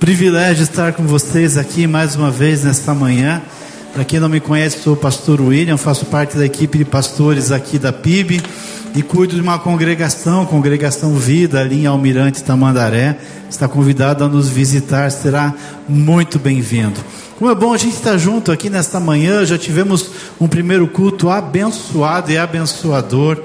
Privilégio estar com vocês aqui mais uma vez nesta manhã. Para quem não me conhece, sou o pastor William, faço parte da equipe de pastores aqui da PIB e cuido de uma congregação, Congregação Vida, ali em Almirante Tamandaré. Está convidado a nos visitar, será muito bem-vindo. Como é bom a gente estar junto aqui nesta manhã, já tivemos um primeiro culto abençoado e abençoador.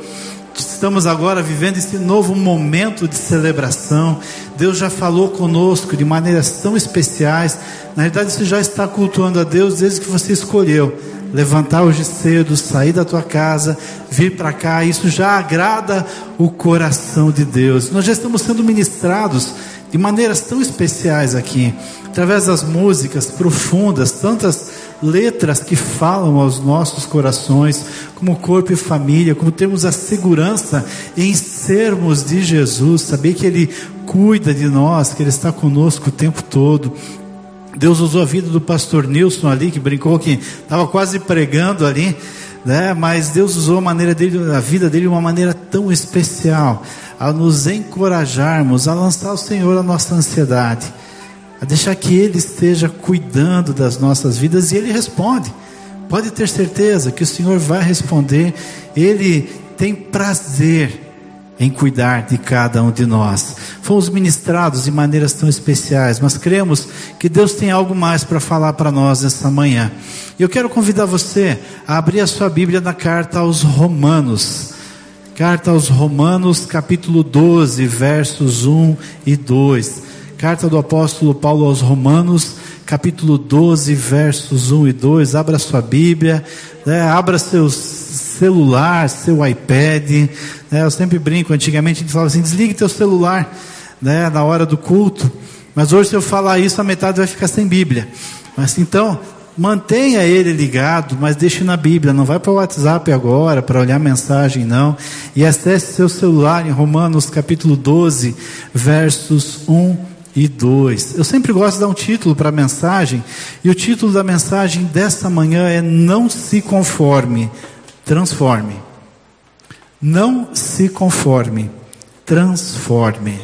Estamos agora vivendo esse novo momento de celebração. Deus já falou conosco de maneiras tão especiais. Na verdade, você já está cultuando a Deus desde que você escolheu levantar hoje cedo, sair da tua casa, vir para cá. Isso já agrada o coração de Deus. Nós já estamos sendo ministrados de maneiras tão especiais aqui, através das músicas profundas, tantas letras que falam aos nossos corações, como corpo e família, como temos a segurança em sermos de Jesus, saber que Ele cuida de nós, que Ele está conosco o tempo todo. Deus usou a vida do pastor Nilson ali, que brincou que estava quase pregando ali, né? mas Deus usou a, maneira dele, a vida dele de uma maneira tão especial, a nos encorajarmos, a lançar o Senhor a nossa ansiedade a deixar que Ele esteja cuidando das nossas vidas e Ele responde. Pode ter certeza que o Senhor vai responder, Ele tem prazer em cuidar de cada um de nós. Fomos ministrados de maneiras tão especiais, mas cremos que Deus tem algo mais para falar para nós nesta manhã. Eu quero convidar você a abrir a sua Bíblia na carta aos Romanos. Carta aos Romanos, capítulo 12, versos 1 e 2. Carta do apóstolo Paulo aos Romanos, capítulo 12, versos 1 e 2. Abra sua Bíblia, né? abra seu celular, seu iPad. Né? Eu sempre brinco, antigamente a gente falava assim: desligue teu celular né? na hora do culto. Mas hoje, se eu falar isso, a metade vai ficar sem Bíblia. Mas então, mantenha ele ligado, mas deixe na Bíblia. Não vai para o WhatsApp agora para olhar mensagem, não. E acesse seu celular em Romanos capítulo 12, versos 1 e 2. Eu sempre gosto de dar um título para a mensagem, e o título da mensagem desta manhã é Não se conforme, transforme. Não se conforme, transforme.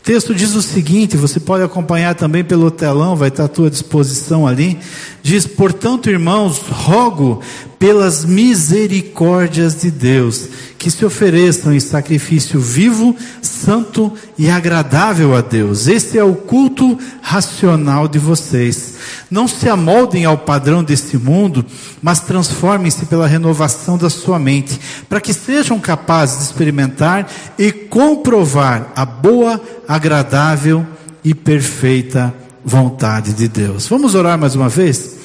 O texto diz o seguinte, você pode acompanhar também pelo telão, vai estar à tua disposição ali. Diz: Portanto, irmãos, rogo pelas misericórdias de Deus, que se ofereçam em sacrifício vivo, santo e agradável a Deus. Este é o culto racional de vocês. Não se amoldem ao padrão deste mundo, mas transformem-se pela renovação da sua mente, para que sejam capazes de experimentar e comprovar a boa, agradável e perfeita vontade de Deus. Vamos orar mais uma vez?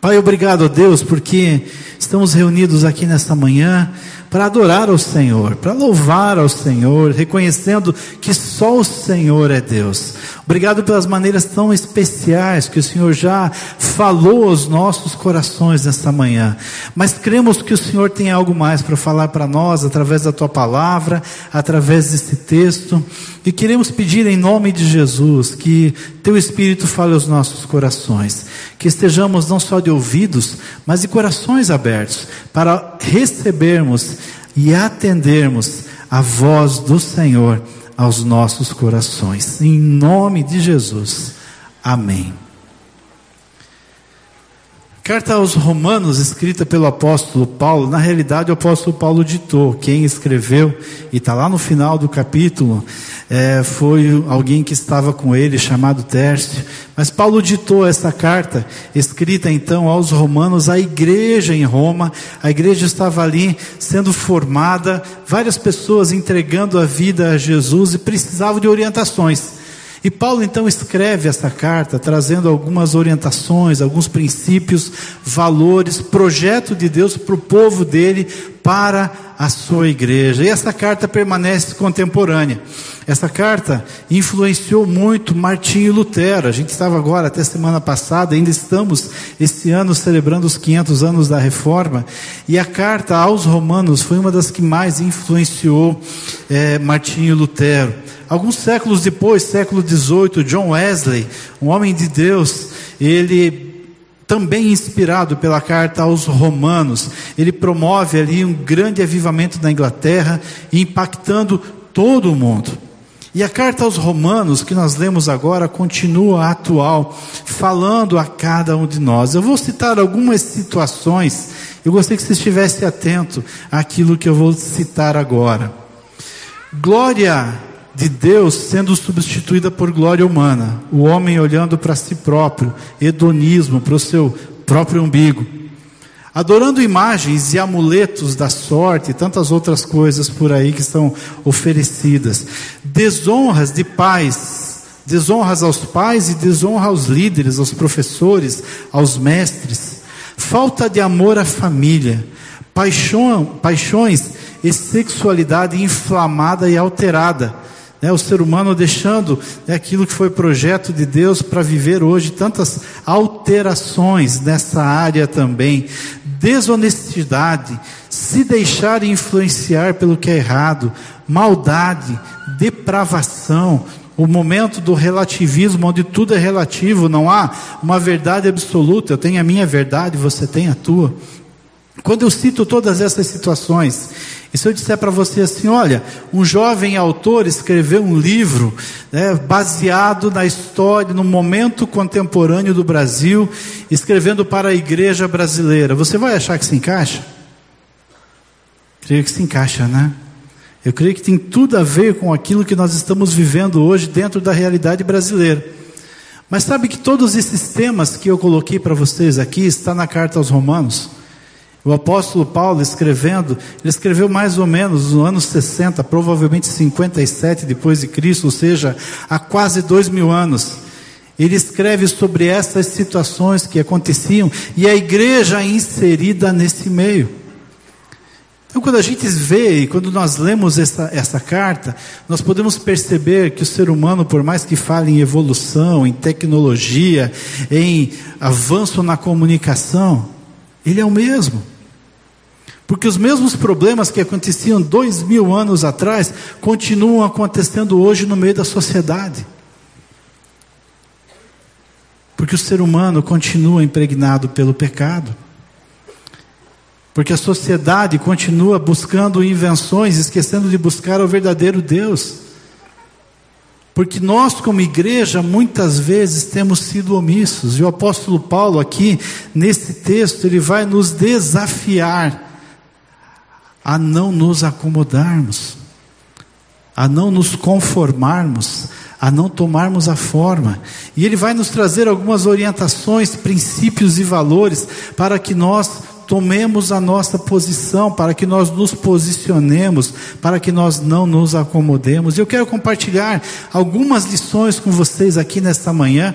Pai, obrigado a Deus, porque estamos reunidos aqui nesta manhã para adorar ao Senhor, para louvar ao Senhor, reconhecendo que só o Senhor é Deus. Obrigado pelas maneiras tão especiais que o Senhor já falou aos nossos corações nesta manhã. Mas cremos que o Senhor tem algo mais para falar para nós através da tua palavra, através desse texto. E queremos pedir em nome de Jesus que teu Espírito fale aos nossos corações, que estejamos não só de ouvidos, mas de corações abertos para recebermos e atendermos a voz do Senhor aos nossos corações. Em nome de Jesus. Amém. Carta aos Romanos, escrita pelo apóstolo Paulo, na realidade o apóstolo Paulo ditou, quem escreveu, e está lá no final do capítulo, é, foi alguém que estava com ele, chamado Tércio. Mas Paulo ditou essa carta, escrita então aos Romanos, à igreja em Roma. A igreja estava ali sendo formada, várias pessoas entregando a vida a Jesus e precisavam de orientações. E Paulo então escreve essa carta trazendo algumas orientações, alguns princípios, valores, projeto de Deus para o povo dele, para a sua igreja. E essa carta permanece contemporânea. Essa carta influenciou muito Martinho Lutero. A gente estava agora, até semana passada, ainda estamos este ano celebrando os 500 anos da reforma. E a carta aos Romanos foi uma das que mais influenciou é, Martinho Lutero. Alguns séculos depois, século XVIII, John Wesley, um homem de Deus, ele também inspirado pela carta aos Romanos, ele promove ali um grande avivamento na Inglaterra, impactando todo o mundo. E a carta aos Romanos, que nós lemos agora, continua atual, falando a cada um de nós. Eu vou citar algumas situações, eu gostaria que você estivesse atento àquilo que eu vou citar agora. Glória de Deus sendo substituída por glória humana, o homem olhando para si próprio, hedonismo, para o seu próprio umbigo. Adorando imagens e amuletos da sorte e tantas outras coisas por aí que são oferecidas, desonras de pais, desonras aos pais e desonra aos líderes, aos professores, aos mestres, falta de amor à família, paixão, paixões e sexualidade inflamada e alterada. Né, o ser humano deixando né, aquilo que foi projeto de Deus para viver hoje, tantas alterações nessa área também, desonestidade, se deixar influenciar pelo que é errado, maldade, depravação, o momento do relativismo, onde tudo é relativo, não há uma verdade absoluta. Eu tenho a minha verdade, você tem a tua. Quando eu cito todas essas situações, e se eu disser para você assim, olha, um jovem autor escreveu um livro né, baseado na história, no momento contemporâneo do Brasil, escrevendo para a igreja brasileira, você vai achar que se encaixa? Creio que se encaixa, né? Eu creio que tem tudo a ver com aquilo que nós estamos vivendo hoje dentro da realidade brasileira. Mas sabe que todos esses temas que eu coloquei para vocês aqui está na carta aos Romanos. O apóstolo Paulo escrevendo, ele escreveu mais ou menos no ano 60, provavelmente 57 depois de Cristo, ou seja, há quase dois mil anos. Ele escreve sobre essas situações que aconteciam e a igreja é inserida nesse meio. Então, quando a gente vê e quando nós lemos essa, essa carta, nós podemos perceber que o ser humano, por mais que fale em evolução, em tecnologia, em avanço na comunicação, ele é o mesmo. Porque os mesmos problemas que aconteciam dois mil anos atrás continuam acontecendo hoje no meio da sociedade. Porque o ser humano continua impregnado pelo pecado. Porque a sociedade continua buscando invenções, esquecendo de buscar o verdadeiro Deus. Porque nós, como igreja, muitas vezes temos sido omissos. E o apóstolo Paulo, aqui, nesse texto, ele vai nos desafiar a não nos acomodarmos, a não nos conformarmos, a não tomarmos a forma. E ele vai nos trazer algumas orientações, princípios e valores para que nós tomemos a nossa posição, para que nós nos posicionemos, para que nós não nos acomodemos. Eu quero compartilhar algumas lições com vocês aqui nesta manhã.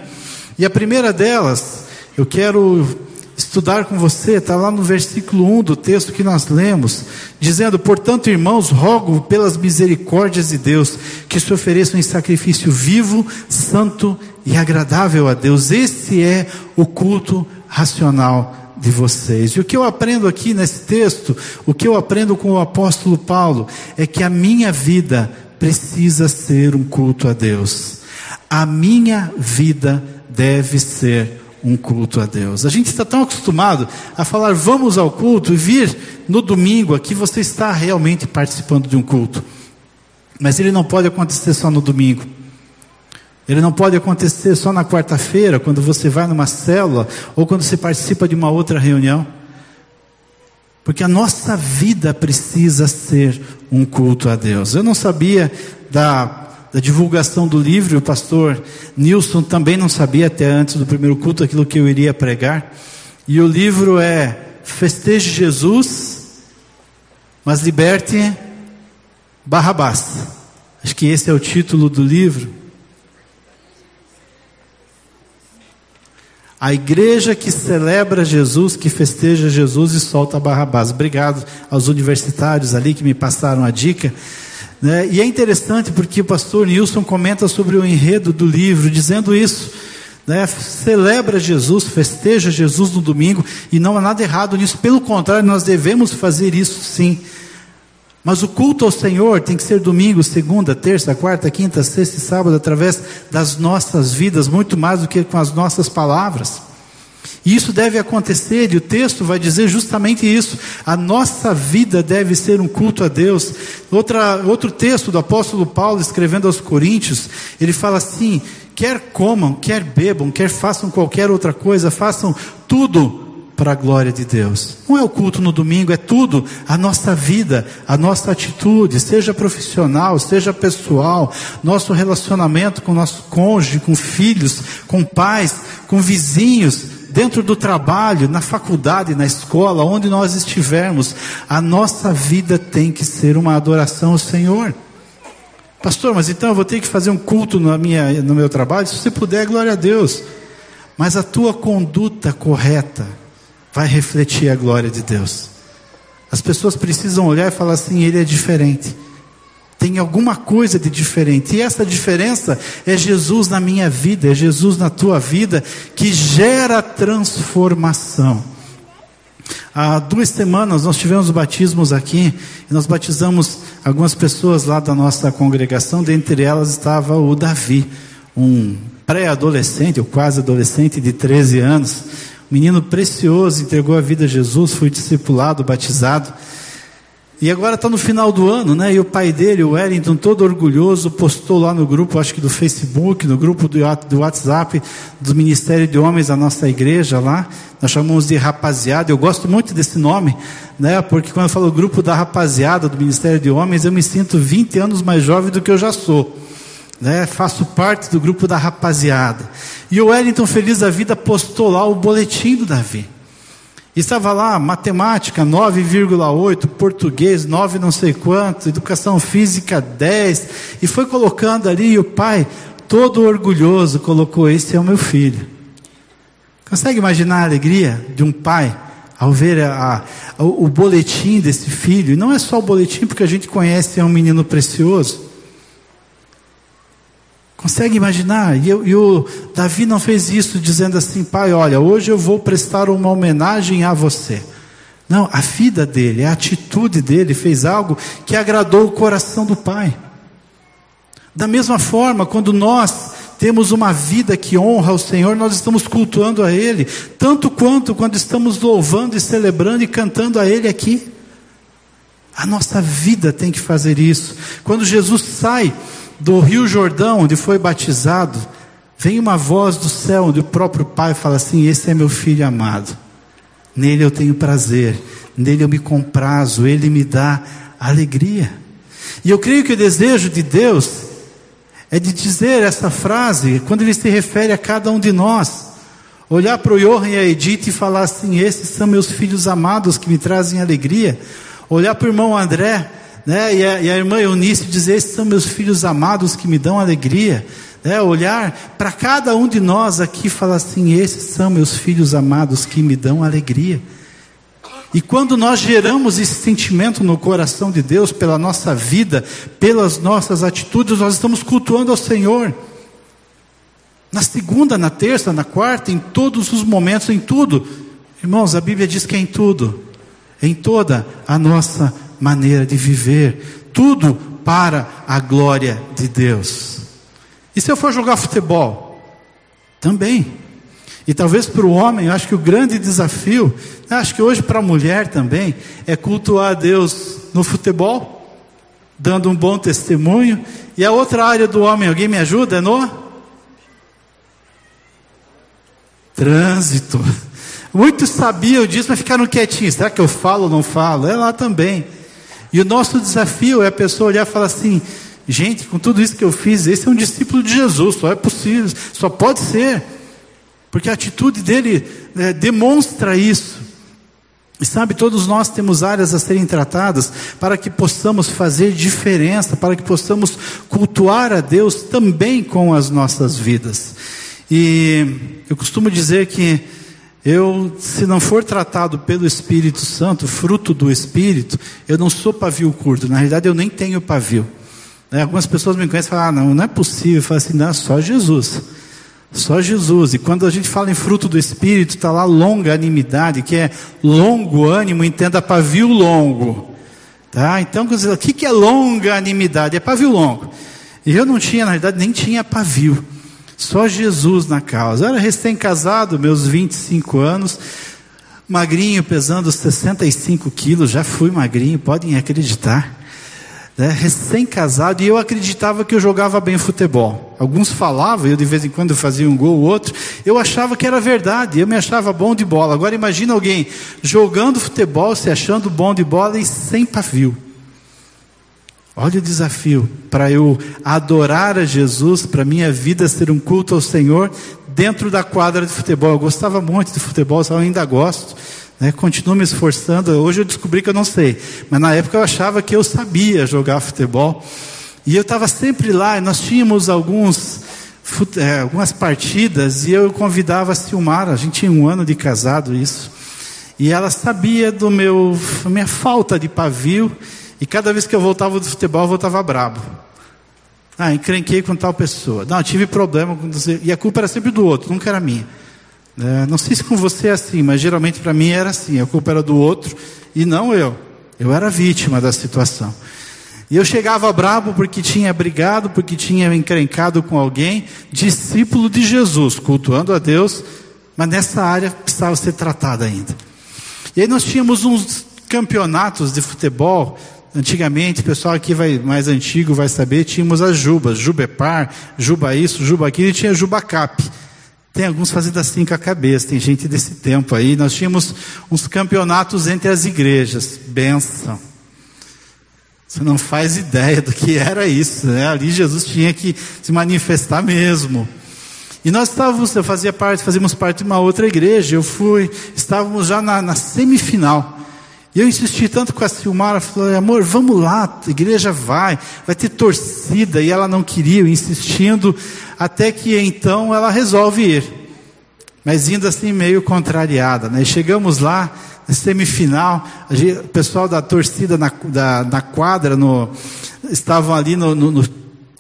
E a primeira delas, eu quero estudar com você, está lá no versículo 1 do texto que nós lemos, dizendo: Portanto, irmãos, rogo pelas misericórdias de Deus que se ofereçam em sacrifício vivo, santo e agradável a Deus. Esse é o culto racional de vocês. E o que eu aprendo aqui nesse texto, o que eu aprendo com o apóstolo Paulo, é que a minha vida precisa ser um culto a Deus. A minha vida deve ser um culto a Deus. A gente está tão acostumado a falar vamos ao culto e vir no domingo aqui você está realmente participando de um culto. Mas ele não pode acontecer só no domingo. Ele não pode acontecer só na quarta-feira, quando você vai numa célula ou quando você participa de uma outra reunião. Porque a nossa vida precisa ser um culto a Deus. Eu não sabia da da divulgação do livro, o pastor Nilson também não sabia até antes do primeiro culto aquilo que eu iria pregar. E o livro é Festeje Jesus, mas liberte Barrabás. Acho que esse é o título do livro. A igreja que celebra Jesus, que festeja Jesus e solta Barrabás. Obrigado aos universitários ali que me passaram a dica. Né? E é interessante porque o pastor Nilson comenta sobre o enredo do livro, dizendo isso. Né? Celebra Jesus, festeja Jesus no domingo, e não há nada errado nisso, pelo contrário, nós devemos fazer isso sim. Mas o culto ao Senhor tem que ser domingo, segunda, terça, quarta, quinta, sexta e sábado, através das nossas vidas, muito mais do que com as nossas palavras. E isso deve acontecer, e o texto vai dizer justamente isso. A nossa vida deve ser um culto a Deus. Outra, outro texto do apóstolo Paulo, escrevendo aos Coríntios, ele fala assim: quer comam, quer bebam, quer façam qualquer outra coisa, façam tudo para a glória de Deus. Não é o culto no domingo, é tudo, a nossa vida, a nossa atitude, seja profissional, seja pessoal, nosso relacionamento com nosso cônjuge, com filhos, com pais, com vizinhos, dentro do trabalho, na faculdade, na escola, onde nós estivermos, a nossa vida tem que ser uma adoração ao Senhor. Pastor, mas então eu vou ter que fazer um culto na minha, no meu trabalho? Se você puder, glória a Deus. Mas a tua conduta correta, vai refletir a glória de Deus. As pessoas precisam olhar e falar assim: ele é diferente. Tem alguma coisa de diferente. E essa diferença é Jesus na minha vida, é Jesus na tua vida, que gera transformação. Há duas semanas nós tivemos batismos aqui, e nós batizamos algumas pessoas lá da nossa congregação, dentre elas estava o Davi, um pré-adolescente, ou quase adolescente de 13 anos, menino precioso, entregou a vida a Jesus, foi discipulado, batizado. E agora está no final do ano, né? E o pai dele, o Wellington, todo orgulhoso, postou lá no grupo, acho que do Facebook, no grupo do, WhatsApp do Ministério de Homens da nossa igreja lá. Nós chamamos de rapaziada. Eu gosto muito desse nome, né? Porque quando eu falo grupo da rapaziada do Ministério de Homens, eu me sinto 20 anos mais jovem do que eu já sou né? Faço parte do grupo da rapaziada. E o Wellington Feliz da Vida postou lá o boletim do Davi. Estava lá, matemática 9,8, português 9 não sei quanto, educação física 10, e foi colocando ali, e o pai, todo orgulhoso, colocou: Esse é o meu filho. Consegue imaginar a alegria de um pai ao ver a, a, o boletim desse filho? E não é só o boletim, porque a gente conhece, é um menino precioso. Consegue imaginar? E, eu, e, o Davi não fez isso dizendo assim, pai, olha, hoje eu vou prestar uma homenagem a você. Não, a vida dele, a atitude dele fez algo que agradou o coração do pai. Da mesma forma, quando nós temos uma vida que honra o Senhor, nós estamos cultuando a Ele, tanto quanto quando estamos louvando e celebrando e cantando a Ele aqui. A nossa vida tem que fazer isso. Quando Jesus sai do Rio Jordão, onde foi batizado, vem uma voz do céu, onde o próprio Pai fala assim: Esse é meu filho amado, nele eu tenho prazer, nele eu me comprazo, ele me dá alegria. E eu creio que o desejo de Deus é de dizer essa frase quando ele se refere a cada um de nós. Olhar para o Johan e a Edith e falar assim: Esses são meus filhos amados que me trazem alegria. Olhar para o irmão André né? E, a, e a irmã Eunice dizer: Esses são meus filhos amados que me dão alegria. Né? Olhar para cada um de nós aqui e falar assim: Esses são meus filhos amados que me dão alegria. E quando nós geramos esse sentimento no coração de Deus, pela nossa vida, pelas nossas atitudes, nós estamos cultuando ao Senhor. Na segunda, na terça, na quarta, em todos os momentos, em tudo. Irmãos, a Bíblia diz que é em tudo, em toda a nossa maneira de viver, tudo para a glória de Deus. E se eu for jogar futebol? Também. E talvez para o homem, eu acho que o grande desafio, acho que hoje para a mulher também, é cultuar a Deus no futebol, dando um bom testemunho. E a outra área do homem, alguém me ajuda? É no trânsito. Muitos sabiam disso, mas ficaram quietinhos. Será que eu falo ou não falo? É lá também. E o nosso desafio é a pessoa olhar e falar assim: gente, com tudo isso que eu fiz, esse é um discípulo de Jesus, só é possível, só pode ser, porque a atitude dele né, demonstra isso. E sabe, todos nós temos áreas a serem tratadas para que possamos fazer diferença, para que possamos cultuar a Deus também com as nossas vidas. E eu costumo dizer que eu, se não for tratado pelo Espírito Santo, fruto do Espírito, eu não sou pavio curto. Na realidade, eu nem tenho pavio. Né? Algumas pessoas me conhecem e falam: ah, não, não é possível. Eu falo assim: não, só Jesus. Só Jesus. E quando a gente fala em fruto do Espírito, está lá longanimidade, que é longo ânimo, entenda pavio longo. Tá? Então, o que, é longanimidade? É pavio longo. E eu não tinha, na realidade, nem tinha pavio. Só Jesus na causa. Eu era recém-casado, meus 25 anos, magrinho, pesando 65 quilos, já fui magrinho, podem acreditar. Né? Recém-casado, e eu acreditava que eu jogava bem futebol. Alguns falavam, eu de vez em quando fazia um gol ou outro, eu achava que era verdade, eu me achava bom de bola. Agora imagina alguém jogando futebol, se achando bom de bola e sem pavio. Olha o desafio para eu adorar a Jesus, para minha vida ser um culto ao Senhor dentro da quadra de futebol. Eu gostava muito de futebol, eu ainda gosto, né? continuo me esforçando. Hoje eu descobri que eu não sei, mas na época eu achava que eu sabia jogar futebol. E eu estava sempre lá, e nós tínhamos alguns, é, algumas partidas, e eu convidava a Silmara, a gente tinha um ano de casado isso. E ela sabia do meu, minha falta de pavio, e cada vez que eu voltava do futebol, eu voltava brabo. Ah, encrenquei com tal pessoa. Não, tive problema com você. E a culpa era sempre do outro, nunca era minha. É, não sei se com você é assim, mas geralmente para mim era assim. A culpa era do outro e não eu. Eu era vítima da situação. E eu chegava brabo porque tinha brigado, porque tinha encrencado com alguém, discípulo de Jesus, cultuando a Deus, mas nessa área precisava ser tratada ainda. E aí nós tínhamos uns campeonatos de futebol Antigamente, o pessoal aqui vai, mais antigo vai saber, tínhamos as jubas, jubepar, juba isso, juba aquilo, e tinha jubacap. Tem alguns fazendo assim com a cabeça, tem gente desse tempo aí. Nós tínhamos uns campeonatos entre as igrejas. Benção. Você não faz ideia do que era isso, né? Ali Jesus tinha que se manifestar mesmo. E nós estávamos, eu fazia parte, fazíamos parte de uma outra igreja, eu fui, estávamos já na, na semifinal. E eu insisti tanto com a Silmara, falei, amor, vamos lá, a igreja vai, vai ter torcida, e ela não queria, insistindo, até que então ela resolve ir. Mas indo assim meio contrariada, né? chegamos lá, na semifinal, o pessoal da torcida na, da, na quadra, no, estavam ali no, no,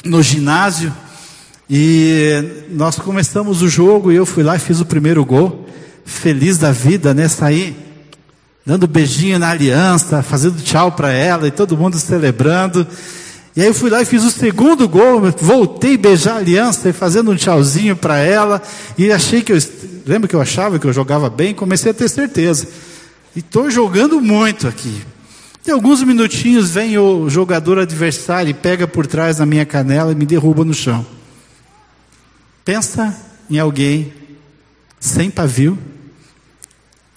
no ginásio, e nós começamos o jogo, e eu fui lá e fiz o primeiro gol, feliz da vida, né? Saí dando beijinho na aliança, fazendo tchau para ela e todo mundo celebrando. E aí eu fui lá e fiz o segundo gol, voltei a beijar a aliança e fazendo um tchauzinho para ela. E achei que eu. Lembra que eu achava que eu jogava bem? Comecei a ter certeza. E estou jogando muito aqui. E alguns minutinhos vem o jogador adversário e pega por trás da minha canela e me derruba no chão. Pensa em alguém sem pavio,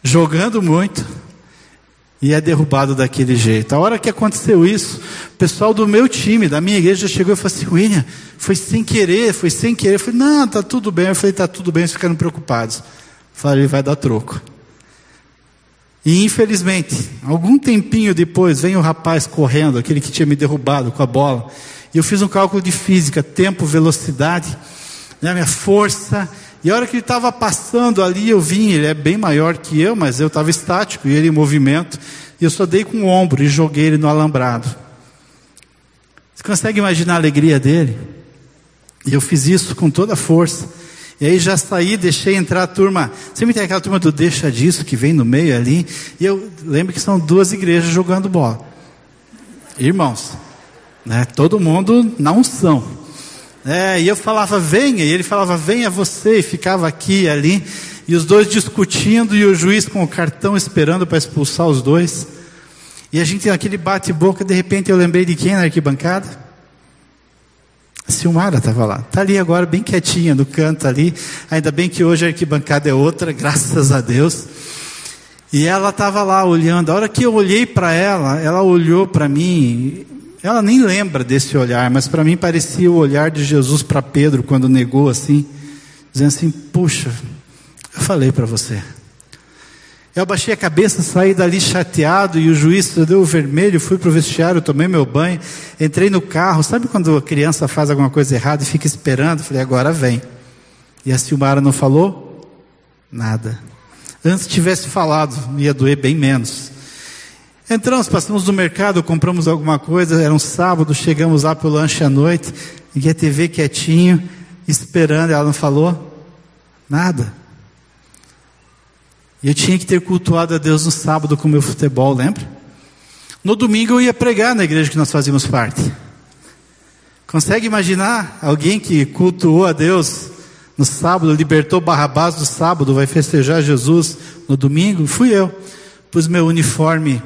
jogando muito e é derrubado daquele jeito. A hora que aconteceu isso, o pessoal do meu time, da minha igreja, chegou e falou assim: William, foi sem querer, foi sem querer. Eu falei: Não, tá tudo bem. Eu falei: Tá tudo bem, eles ficaram preocupados. Eu falei: Vai dar troco. E infelizmente, algum tempinho depois, vem o rapaz correndo, aquele que tinha me derrubado com a bola. E eu fiz um cálculo de física, tempo, velocidade, né, minha força e a hora que ele estava passando ali, eu vim, ele é bem maior que eu, mas eu estava estático e ele em movimento. E eu só dei com o ombro e joguei ele no alambrado. Você consegue imaginar a alegria dele? E eu fiz isso com toda a força. E aí já saí, deixei entrar a turma. Sempre tem aquela turma do deixa disso que vem no meio ali. E eu lembro que são duas igrejas jogando bola. Irmãos, né? Todo mundo na unção. É, e eu falava, venha, e ele falava, venha você, e ficava aqui e ali, e os dois discutindo, e o juiz com o cartão esperando para expulsar os dois. E a gente naquele bate-boca, de repente eu lembrei de quem na arquibancada? A Silmara estava lá. Está ali agora, bem quietinha no canto ali. Ainda bem que hoje a arquibancada é outra, graças a Deus. E ela estava lá olhando. A hora que eu olhei para ela, ela olhou para mim ela nem lembra desse olhar, mas para mim parecia o olhar de Jesus para Pedro quando negou assim, dizendo assim: Puxa, eu falei para você. Eu abaixei a cabeça, saí dali chateado e o juiz deu o vermelho, fui para o vestiário, tomei meu banho, entrei no carro. Sabe quando a criança faz alguma coisa errada e fica esperando? Falei, agora vem. E a Silmara não falou nada. Antes tivesse falado, ia doer bem menos. Entramos, passamos no mercado, compramos alguma coisa, era um sábado, chegamos lá para o lanche à noite, e a TV quietinho, esperando, ela não falou nada. E eu tinha que ter cultuado a Deus no sábado com o meu futebol, lembra? No domingo eu ia pregar na igreja que nós fazíamos parte. Consegue imaginar alguém que cultuou a Deus no sábado, libertou Barrabás do sábado, vai festejar Jesus no domingo. Fui eu. Pus meu uniforme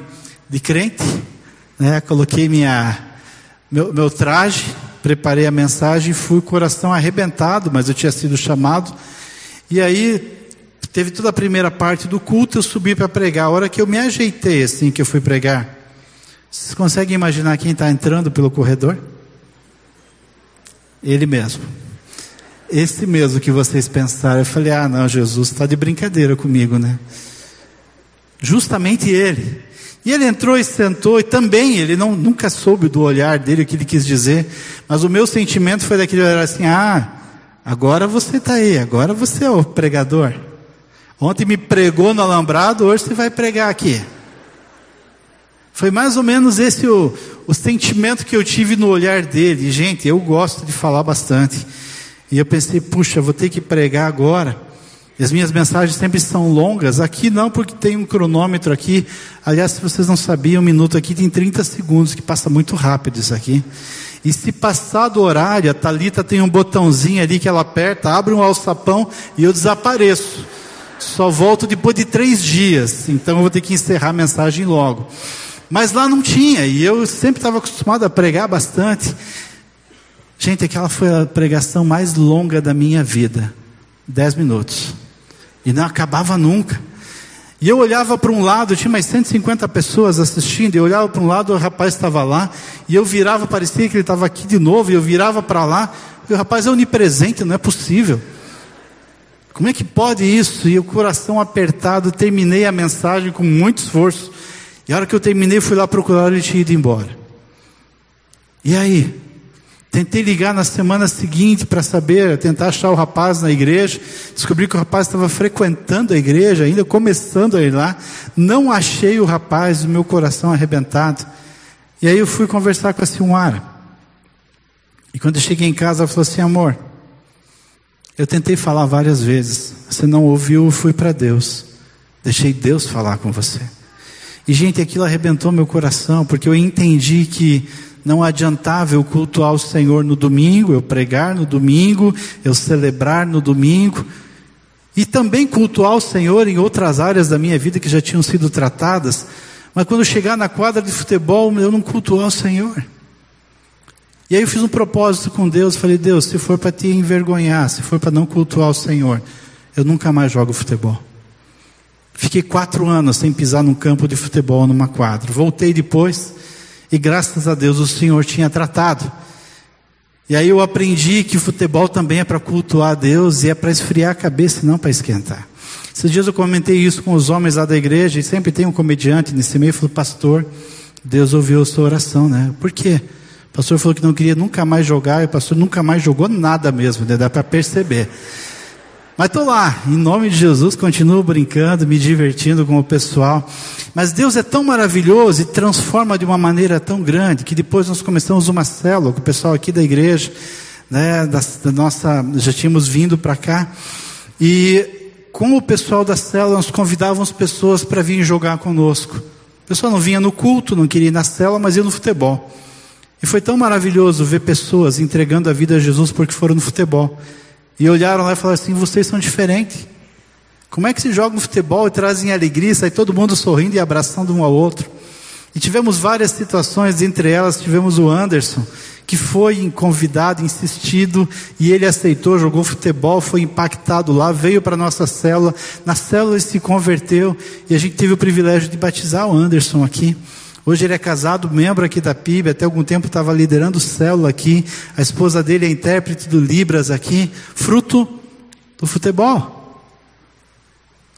de crente, né? coloquei minha, meu, meu traje, preparei a mensagem, fui coração arrebentado, mas eu tinha sido chamado. E aí teve toda a primeira parte do culto, eu subi para pregar. A hora que eu me ajeitei assim que eu fui pregar, vocês conseguem imaginar quem está entrando pelo corredor? Ele mesmo. Esse mesmo que vocês pensaram. Eu falei, ah, não, Jesus está de brincadeira comigo, né? Justamente ele. E ele entrou e sentou, e também ele não, nunca soube do olhar dele o que ele quis dizer, mas o meu sentimento foi daquele olhar assim: ah, agora você está aí, agora você é o pregador. Ontem me pregou no alambrado, hoje você vai pregar aqui. Foi mais ou menos esse o, o sentimento que eu tive no olhar dele. Gente, eu gosto de falar bastante. E eu pensei, puxa, vou ter que pregar agora. As minhas mensagens sempre são longas. Aqui não, porque tem um cronômetro aqui. Aliás, se vocês não sabiam, um minuto aqui tem 30 segundos, que passa muito rápido isso aqui. E se passar do horário, a Talita tem um botãozinho ali que ela aperta, abre um alçapão e eu desapareço. Só volto depois de três dias. Então eu vou ter que encerrar a mensagem logo. Mas lá não tinha, e eu sempre estava acostumado a pregar bastante. Gente, aquela foi a pregação mais longa da minha vida. Dez minutos. E não acabava nunca. E eu olhava para um lado, tinha mais 150 pessoas assistindo, eu olhava para um lado, o rapaz estava lá, e eu virava, parecia que ele estava aqui de novo, e eu virava para lá, e o rapaz é onipresente, não é possível. Como é que pode isso? E o coração apertado, terminei a mensagem com muito esforço. E a hora que eu terminei, fui lá procurar, ele tinha ido embora. E aí? Tentei ligar na semana seguinte para saber, tentar achar o rapaz na igreja. Descobri que o rapaz estava frequentando a igreja, ainda começando a ir lá. Não achei o rapaz, o meu coração arrebentado. E aí eu fui conversar com a Silmara. E quando eu cheguei em casa, ela falou assim: amor, eu tentei falar várias vezes. Você não ouviu, eu fui para Deus. Deixei Deus falar com você. E, gente, aquilo arrebentou meu coração, porque eu entendi que não adiantava eu cultuar o Senhor no domingo, eu pregar no domingo, eu celebrar no domingo, e também cultuar o Senhor em outras áreas da minha vida que já tinham sido tratadas, mas quando chegar na quadra de futebol, eu não cultuar o Senhor. E aí eu fiz um propósito com Deus, falei, Deus, se for para te envergonhar, se for para não cultuar o Senhor, eu nunca mais jogo futebol. Fiquei quatro anos sem pisar num campo de futebol, numa quadra. Voltei depois e graças a Deus o Senhor tinha tratado. E aí eu aprendi que o futebol também é para cultuar a Deus e é para esfriar a cabeça não para esquentar. Esses dias eu comentei isso com os homens lá da igreja e sempre tem um comediante nesse meio, falou, pastor, Deus ouviu a sua oração, né? Por quê? O pastor falou que não queria nunca mais jogar e o pastor nunca mais jogou nada mesmo, né? dá para perceber. Mas estou lá, em nome de Jesus, continuo brincando, me divertindo com o pessoal. Mas Deus é tão maravilhoso e transforma de uma maneira tão grande que depois nós começamos uma célula com o pessoal aqui da igreja, né, da, da nossa, já tínhamos vindo para cá. E com o pessoal da célula, nós convidávamos pessoas para virem jogar conosco. O pessoal não vinha no culto, não queria ir na célula, mas ia no futebol. E foi tão maravilhoso ver pessoas entregando a vida a Jesus porque foram no futebol. E olharam lá e falaram assim: vocês são diferentes. Como é que se joga no futebol e trazem alegria, sai todo mundo sorrindo e abraçando um ao outro? E tivemos várias situações, entre elas tivemos o Anderson, que foi convidado, insistido, e ele aceitou, jogou futebol, foi impactado lá, veio para a nossa célula, na célula ele se converteu, e a gente teve o privilégio de batizar o Anderson aqui. Hoje ele é casado, membro aqui da PIB, até algum tempo estava liderando célula aqui. A esposa dele é intérprete do Libras aqui, fruto do futebol.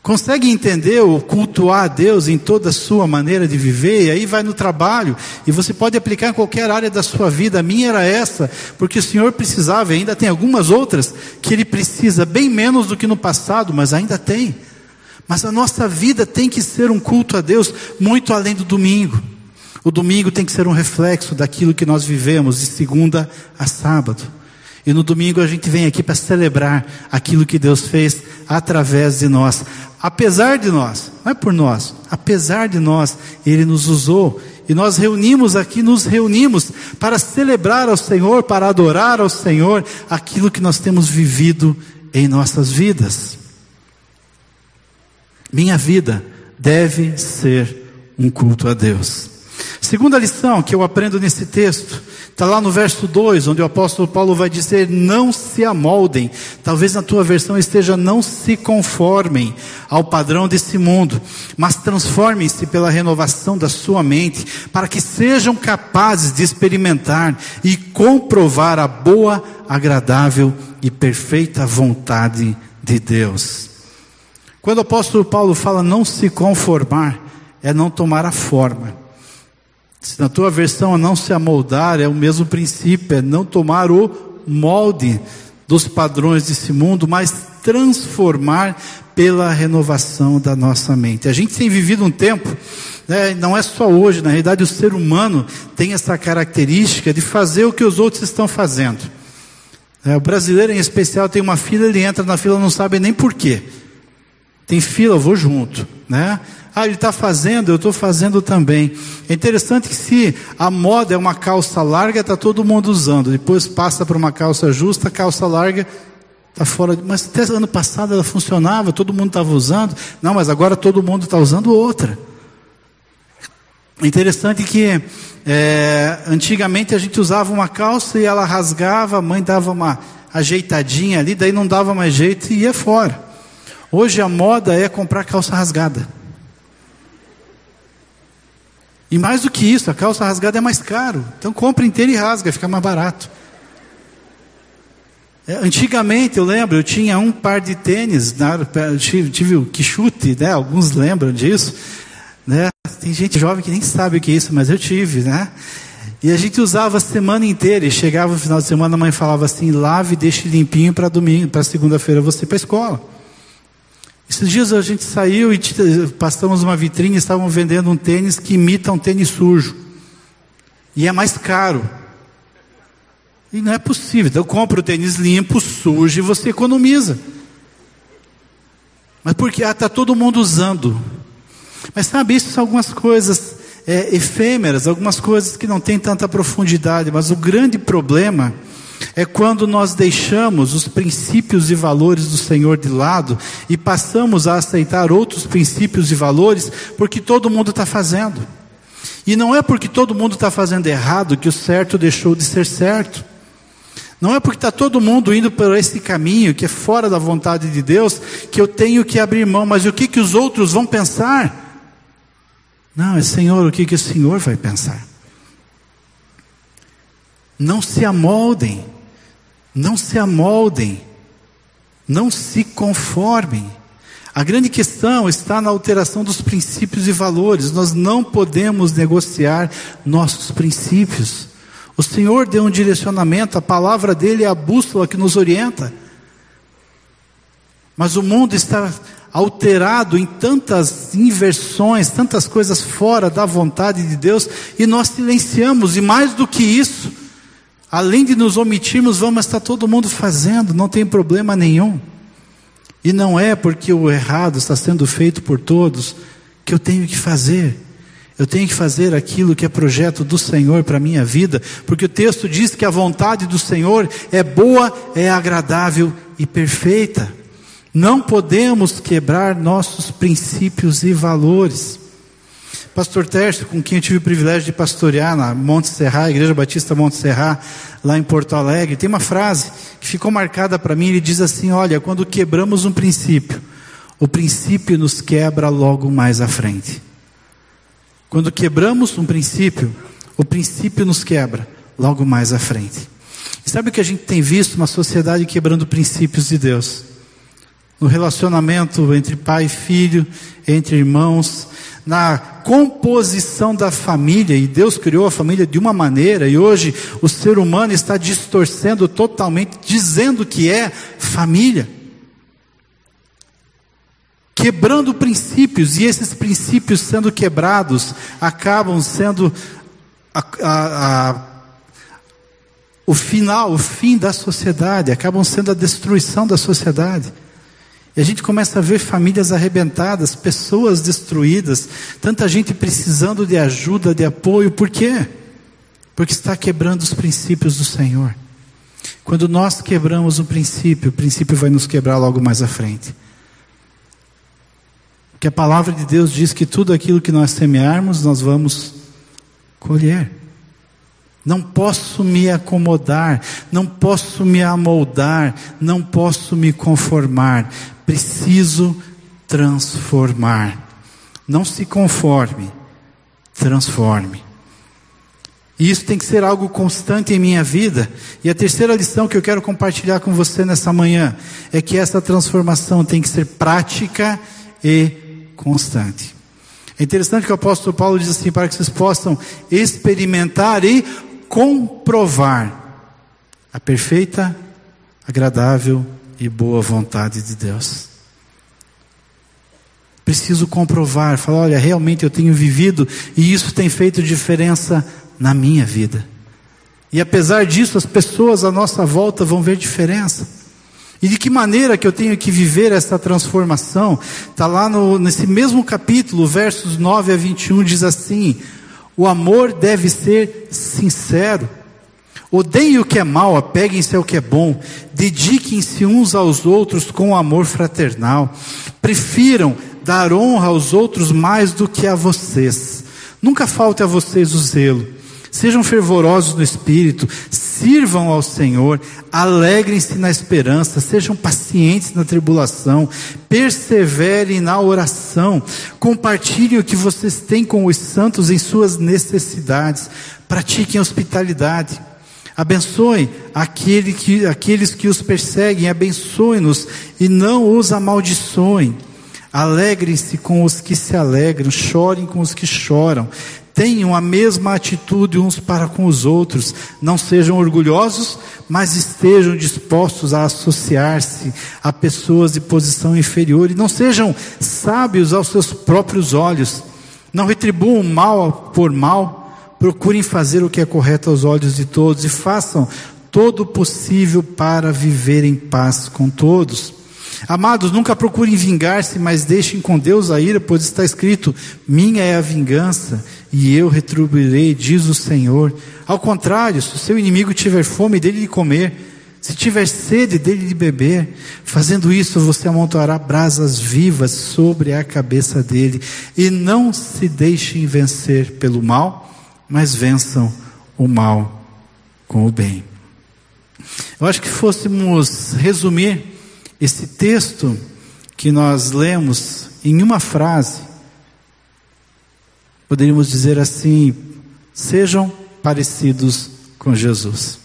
Consegue entender o cultuar a Deus em toda a sua maneira de viver? E aí vai no trabalho, e você pode aplicar em qualquer área da sua vida. A minha era essa, porque o Senhor precisava, e ainda tem algumas outras que Ele precisa, bem menos do que no passado, mas ainda tem. Mas a nossa vida tem que ser um culto a Deus muito além do domingo. O domingo tem que ser um reflexo daquilo que nós vivemos de segunda a sábado. E no domingo a gente vem aqui para celebrar aquilo que Deus fez através de nós. Apesar de nós, não é por nós, apesar de nós, Ele nos usou. E nós reunimos aqui, nos reunimos para celebrar ao Senhor, para adorar ao Senhor aquilo que nós temos vivido em nossas vidas. Minha vida deve ser um culto a Deus. Segunda lição que eu aprendo nesse texto, está lá no verso 2, onde o apóstolo Paulo vai dizer: Não se amoldem. Talvez na tua versão esteja: Não se conformem ao padrão desse mundo, mas transformem-se pela renovação da sua mente, para que sejam capazes de experimentar e comprovar a boa, agradável e perfeita vontade de Deus. Quando o apóstolo Paulo fala não se conformar, é não tomar a forma. Se na tua versão é não se amoldar, é o mesmo princípio, é não tomar o molde dos padrões desse mundo, mas transformar pela renovação da nossa mente. A gente tem vivido um tempo, né, não é só hoje, na realidade o ser humano tem essa característica de fazer o que os outros estão fazendo. É, o brasileiro em especial tem uma fila, ele entra na fila não sabe nem porquê. Tem fila, eu vou junto, né? Ah, ele está fazendo, eu estou fazendo também. É interessante que se a moda é uma calça larga, está todo mundo usando. Depois passa para uma calça justa, calça larga está fora. Mas até ano passado ela funcionava, todo mundo estava usando. Não, mas agora todo mundo está usando outra. É interessante que é, antigamente a gente usava uma calça e ela rasgava, a mãe dava uma ajeitadinha ali, daí não dava mais jeito e ia fora. Hoje a moda é comprar calça rasgada. E mais do que isso, a calça rasgada é mais caro. Então compra inteira e rasga, fica mais barato. É, antigamente, eu lembro, eu tinha um par de tênis, tive, tive o quichute, né? Alguns lembram disso. Né? Tem gente jovem que nem sabe o que é isso, mas eu tive, né? E a gente usava a semana inteira, e chegava no final de semana, a mãe falava assim: lave e deixe limpinho para domingo, para segunda-feira você ir para a escola. Esses dias a gente saiu e passamos uma vitrine e estavam vendendo um tênis que imita um tênis sujo. E é mais caro. E não é possível. Então compra o tênis limpo, sujo e você economiza. Mas porque ah, está todo mundo usando. Mas sabe, isso são algumas coisas é, efêmeras, algumas coisas que não têm tanta profundidade. Mas o grande problema é quando nós deixamos os princípios e valores do Senhor de lado e passamos a aceitar outros princípios e valores porque todo mundo está fazendo. E não é porque todo mundo está fazendo errado que o certo deixou de ser certo. Não é porque está todo mundo indo por esse caminho que é fora da vontade de Deus que eu tenho que abrir mão, mas o que, que os outros vão pensar? Não, é Senhor, o que, que o Senhor vai pensar? Não se amoldem, não se amoldem, não se conformem. A grande questão está na alteração dos princípios e valores. Nós não podemos negociar nossos princípios. O Senhor deu um direcionamento, a palavra dele é a bússola que nos orienta. Mas o mundo está alterado em tantas inversões, tantas coisas fora da vontade de Deus, e nós silenciamos, e mais do que isso, Além de nos omitirmos, vamos estar todo mundo fazendo, não tem problema nenhum. E não é porque o errado está sendo feito por todos que eu tenho que fazer. Eu tenho que fazer aquilo que é projeto do Senhor para a minha vida, porque o texto diz que a vontade do Senhor é boa, é agradável e perfeita. Não podemos quebrar nossos princípios e valores. Pastor Tércio, com quem eu tive o privilégio de pastorear na Monte Serra, Igreja Batista Monte Serra, lá em Porto Alegre, tem uma frase que ficou marcada para mim. Ele diz assim: Olha, quando quebramos um princípio, o princípio nos quebra logo mais à frente. Quando quebramos um princípio, o princípio nos quebra logo mais à frente. E sabe o que a gente tem visto? Uma sociedade quebrando princípios de Deus. No relacionamento entre pai e filho, entre irmãos, na composição da família, e Deus criou a família de uma maneira, e hoje o ser humano está distorcendo totalmente, dizendo que é família. Quebrando princípios, e esses princípios sendo quebrados, acabam sendo a, a, a, o final, o fim da sociedade, acabam sendo a destruição da sociedade. E a gente começa a ver famílias arrebentadas, pessoas destruídas, tanta gente precisando de ajuda, de apoio, por quê? Porque está quebrando os princípios do Senhor. Quando nós quebramos o princípio, o princípio vai nos quebrar logo mais à frente. Porque a palavra de Deus diz que tudo aquilo que nós semearmos, nós vamos colher. Não posso me acomodar, não posso me amoldar, não posso me conformar. Preciso transformar. Não se conforme, transforme. E isso tem que ser algo constante em minha vida. E a terceira lição que eu quero compartilhar com você nessa manhã é que essa transformação tem que ser prática e constante. É interessante que o apóstolo Paulo diz assim: para que vocês possam experimentar e comprovar a perfeita, agradável e boa vontade de Deus. Preciso comprovar, falar: olha, realmente eu tenho vivido e isso tem feito diferença na minha vida. E apesar disso, as pessoas à nossa volta vão ver diferença. E de que maneira que eu tenho que viver essa transformação? Está lá no, nesse mesmo capítulo, versos 9 a 21, diz assim: O amor deve ser sincero. Odeiem o que é mal, apeguem-se ao que é bom, dediquem-se uns aos outros com amor fraternal, prefiram dar honra aos outros mais do que a vocês. Nunca falte a vocês o zelo Sejam fervorosos no espírito, sirvam ao Senhor, alegrem-se na esperança, sejam pacientes na tribulação, perseverem na oração, compartilhem o que vocês têm com os santos em suas necessidades, pratiquem hospitalidade. Abençoe aquele que, aqueles que os perseguem, abençoe-nos e não os amaldiçoem. Alegrem-se com os que se alegram, chorem com os que choram tenham a mesma atitude uns para com os outros, não sejam orgulhosos, mas estejam dispostos a associar-se a pessoas de posição inferior e não sejam sábios aos seus próprios olhos, não retribuam mal por mal, procurem fazer o que é correto aos olhos de todos e façam todo o possível para viver em paz com todos. Amados, nunca procurem vingar-se, mas deixem com Deus a ira, pois está escrito: Minha é a vingança, e eu retribuirei, diz o Senhor. Ao contrário, se o seu inimigo tiver fome, dele de comer, se tiver sede, dele de beber. Fazendo isso, você amontoará brasas vivas sobre a cabeça dele. E não se deixem vencer pelo mal, mas vençam o mal com o bem. Eu acho que fôssemos resumir esse texto que nós lemos em uma frase, poderíamos dizer assim: sejam parecidos com Jesus.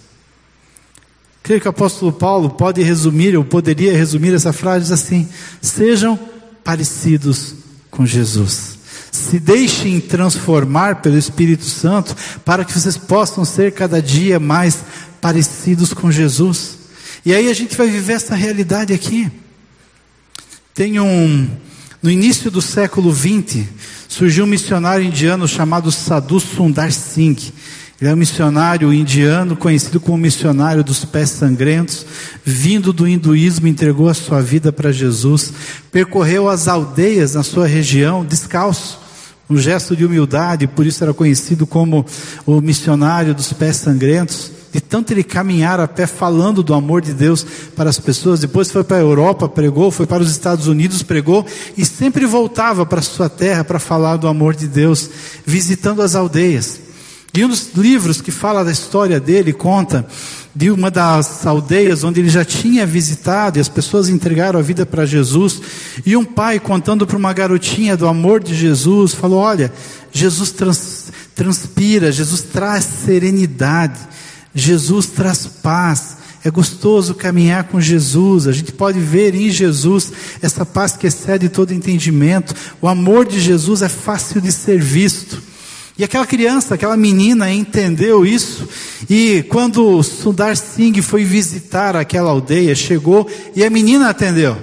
Creio que o apóstolo Paulo pode resumir, ou poderia resumir essa frase assim: sejam parecidos com Jesus. Se deixem transformar pelo Espírito Santo para que vocês possam ser cada dia mais parecidos com Jesus. E aí a gente vai viver essa realidade aqui. Tem um. No início do século XX, surgiu um missionário indiano chamado Sadhu Sundar Singh. Ele é um missionário indiano, conhecido como missionário dos pés sangrentos, vindo do hinduísmo, entregou a sua vida para Jesus, percorreu as aldeias na sua região, descalço, um gesto de humildade, por isso era conhecido como o missionário dos pés sangrentos de tanto ele caminhar a pé falando do amor de Deus para as pessoas. Depois foi para a Europa, pregou, foi para os Estados Unidos, pregou e sempre voltava para a sua terra para falar do amor de Deus, visitando as aldeias. E um dos livros que fala da história dele conta de uma das aldeias onde ele já tinha visitado e as pessoas entregaram a vida para Jesus. E um pai contando para uma garotinha do amor de Jesus, falou: Olha, Jesus trans, transpira, Jesus traz serenidade. Jesus traz paz. É gostoso caminhar com Jesus. A gente pode ver em Jesus essa paz que excede todo entendimento. O amor de Jesus é fácil de ser visto. E aquela criança, aquela menina entendeu isso. E quando Sundar Singh foi visitar aquela aldeia, chegou e a menina atendeu.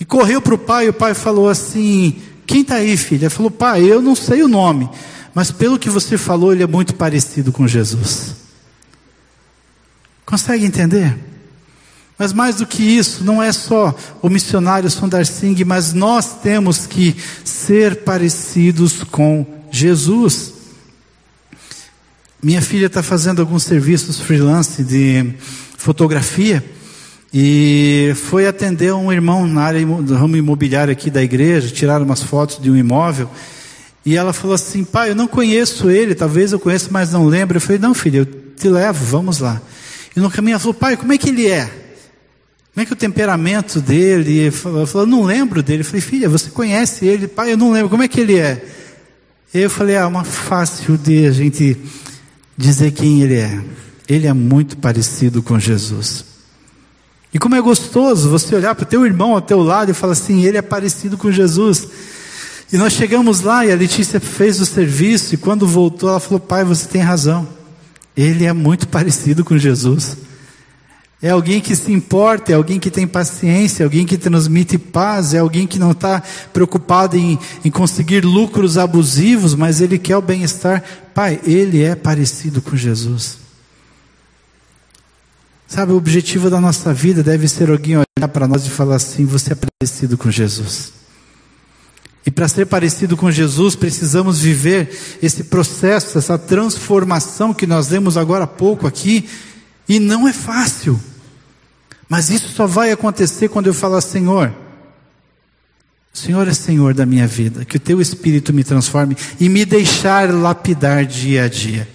E correu para o pai. E o pai falou assim: Quem está aí, filha? Falou: Pai, eu não sei o nome, mas pelo que você falou, ele é muito parecido com Jesus. Consegue entender? Mas mais do que isso, não é só o missionário Sundar Singh, mas nós temos que ser parecidos com Jesus. Minha filha está fazendo alguns serviços freelance de fotografia e foi atender um irmão na área do ramo imobiliário aqui da igreja, tiraram umas fotos de um imóvel. E ela falou assim: pai, eu não conheço ele, talvez eu conheça, mas não lembro. Eu falei: não, filho, eu te levo, vamos lá. E no caminho ela falou: pai, como é que ele é? Como é que é o temperamento dele? Ela falou: não lembro dele. Eu falei: filha, você conhece ele? Pai, eu não lembro, como é que ele é? Eu falei: ah, uma fácil de a gente dizer quem ele é. Ele é muito parecido com Jesus. E como é gostoso você olhar para o teu irmão ao teu lado e falar assim: ele é parecido com Jesus. E nós chegamos lá e a Letícia fez o serviço e quando voltou ela falou: Pai, você tem razão. Ele é muito parecido com Jesus. É alguém que se importa, é alguém que tem paciência, é alguém que transmite paz, é alguém que não está preocupado em, em conseguir lucros abusivos, mas ele quer o bem-estar. Pai, ele é parecido com Jesus. Sabe, o objetivo da nossa vida deve ser alguém olhar para nós e falar assim: você é parecido com Jesus. E para ser parecido com Jesus, precisamos viver esse processo, essa transformação que nós vemos agora há pouco aqui, e não é fácil. Mas isso só vai acontecer quando eu falar, Senhor, Senhor é Senhor da minha vida, que o teu Espírito me transforme e me deixar lapidar dia a dia